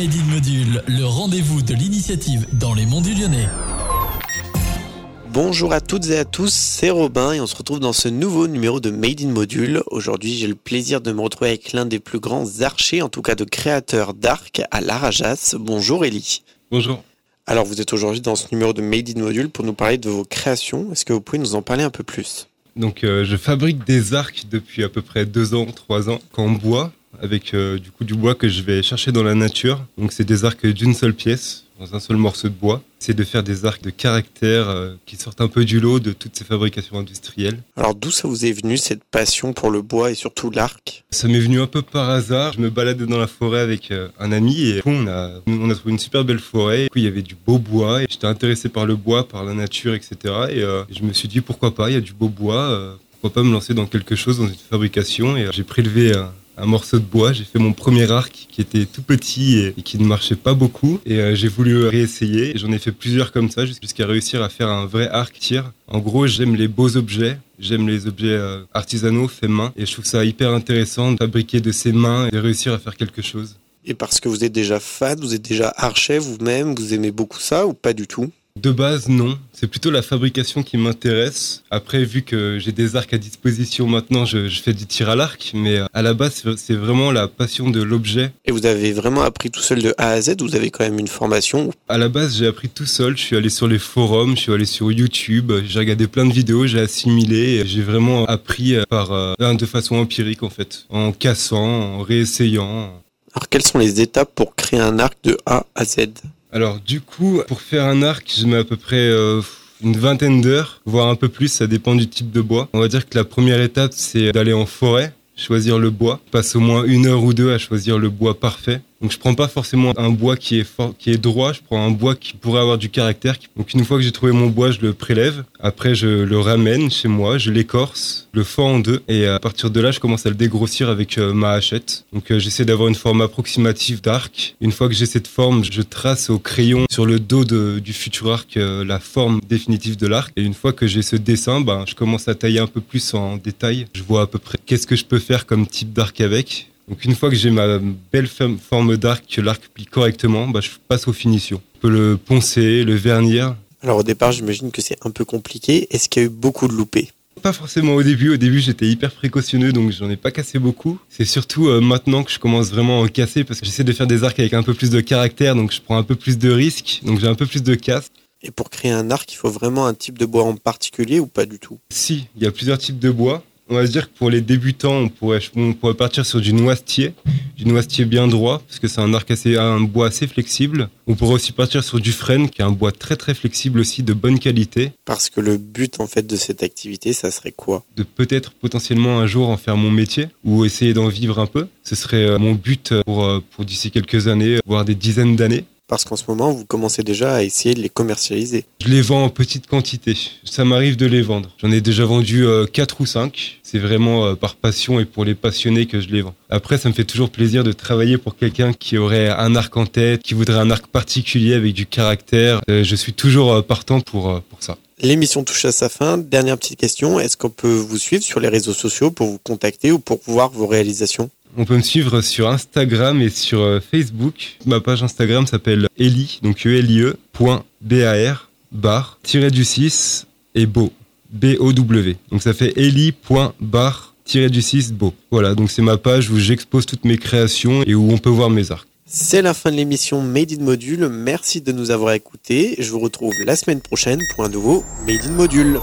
Made in Module, le rendez-vous de l'initiative dans les monts du Lyonnais. Bonjour à toutes et à tous, c'est Robin et on se retrouve dans ce nouveau numéro de Made in Module. Aujourd'hui, j'ai le plaisir de me retrouver avec l'un des plus grands archers, en tout cas de créateurs d'arc à l'Arajas. Bonjour Elie. Bonjour. Alors, vous êtes aujourd'hui dans ce numéro de Made in Module pour nous parler de vos créations. Est-ce que vous pouvez nous en parler un peu plus? Donc, euh, je fabrique des arcs depuis à peu près deux ans, trois ans, en bois, avec euh, du coup du bois que je vais chercher dans la nature. Donc, c'est des arcs d'une seule pièce dans un seul morceau de bois. C'est de faire des arcs de caractère euh, qui sortent un peu du lot de toutes ces fabrications industrielles. Alors d'où ça vous est venu cette passion pour le bois et surtout l'arc? Ça m'est venu un peu par hasard. Je me baladais dans la forêt avec euh, un ami et on a, on a trouvé une super belle forêt. il y avait du beau bois et j'étais intéressé par le bois, par la nature, etc. Et je me suis dit pourquoi pas, il y a du beau bois. pourquoi pas me lancer dans quelque chose, dans une fabrication Et j'ai prélevé un morceau de bois. J'ai fait mon premier arc qui était tout petit et, qui ne marchait pas beaucoup. Et euh, j'ai voulu réessayer. J'en ai fait plusieurs comme ça jusqu'à réussir à faire un vrai arc tir. En gros, j'aime les beaux objets. J'aime les objets euh, artisanaux faits main. Et je trouve ça hyper intéressant de fabriquer de ses mains et de réussir à faire quelque chose. Et parce que vous êtes déjà fan, vous êtes déjà archer vous-même, vous aimez beaucoup ça ou pas du tout? De base, non. C'est plutôt la fabrication qui m'intéresse. Après, vu que j'ai des arcs à disposition maintenant, je, fais du tir à l'arc. Mais euh, à la base, c'est vraiment la passion de l'objet. Et vous avez vraiment appris tout seul de A à Z Vous avez quand même une formation À la base, j'ai appris tout seul. Je suis allé sur les forums, je suis allé sur YouTube. J'ai regardé plein de vidéos, j'ai assimilé. J'ai vraiment appris euh, par, euh, de façon empirique, en fait. En cassant, en réessayant. Alors, quelles sont les étapes pour créer un arc de A à Z? Alors du coup, pour faire un arc, je mets à peu près euh, une vingtaine d'heures, voire un peu plus, ça dépend du type de bois. On va dire que la première étape, c'est d'aller en forêt, choisir le bois. Je passe au moins une heure ou deux à choisir le bois parfait. Donc je prends pas forcément un bois qui est droit, je prends un bois qui pourrait avoir du caractère. Donc une fois que j'ai trouvé mon bois, je le prélève. Après je le ramène chez moi, je l'écorce, le fends en deux et à partir de là, je commence à le dégrossir avec euh, ma hachette. Donc euh, j'essaie d'avoir une forme approximative d'arc. Une fois que j'ai cette forme, je trace au crayon sur le dos du futur arc euh, la forme définitive de l'arc. Et une fois que j'ai ce dessin, ben je commence à tailler un peu plus en détail. Je vois à peu près qu'est-ce que je peux faire comme type d'arc avec. Donc une fois que j'ai ma belle forme d'arc, que l'arc plie correctement, bah, je passe aux finitions. Je peux le poncer, le vernir. Alors au départ, j'imagine que c'est un peu compliqué. Est-ce qu'il y a eu beaucoup de loupés? Pas forcément au début. Au début, j'étais hyper précautionneux, donc j'en ai pas cassé beaucoup. C'est surtout euh, maintenant que je commence vraiment à en casser parce que j'essaie de faire des arcs avec un peu plus de caractère, donc je prends un peu plus de risques, donc j'ai un peu plus de casse. Et pour créer un arc, il faut vraiment un type de bois en particulier ou pas du tout? Si, il y a plusieurs types de bois on va se dire que pour les débutants, on pourrait, on pourrait partir sur du noisetier, du noisetier bien droit, parce que c'est un arc assez, un bois assez flexible. On pourrait aussi partir sur du frêne, qui est un bois très très flexible aussi, de bonne qualité. Parce que le but en fait de cette activité, ça serait quoi? De peut-être potentiellement un jour en faire mon métier, ou essayer d'en vivre un peu. Ce serait euh, mon but pour, euh, pour d'ici quelques années, voire des dizaines d'années parce qu'en ce moment, vous commencez déjà à essayer de les commercialiser. Je les vends en petite quantité. Ça m'arrive de les vendre. J'en ai déjà vendu euh, 4 ou 5. C'est vraiment euh, par passion et pour les passionnés que je les vends. Après, ça me fait toujours plaisir de travailler pour quelqu'un qui aurait un arc en tête, qui voudrait un arc particulier avec du caractère. Euh, je suis toujours euh, partant pour, pour ça. L'émission touche à sa fin. Dernière petite question. Est-ce qu'on peut vous suivre sur les réseaux sociaux pour vous contacter ou pour voir vos réalisations? On peut me suivre sur Instagram et sur euh, Facebook. Ma page Instagram s'appelle Eli, donc e .bar, bar, tiré du 6 et beau, B-O-W. Donc ça fait eli.bar, tiré du 6, beau. Voilà, donc c'est ma page où j'expose toutes mes créations et où on peut voir mes arcs. C'est la fin de l'émission Made in Module. Merci de nous avoir écoutés. Je vous retrouve la semaine prochaine pour un nouveau Made in Module.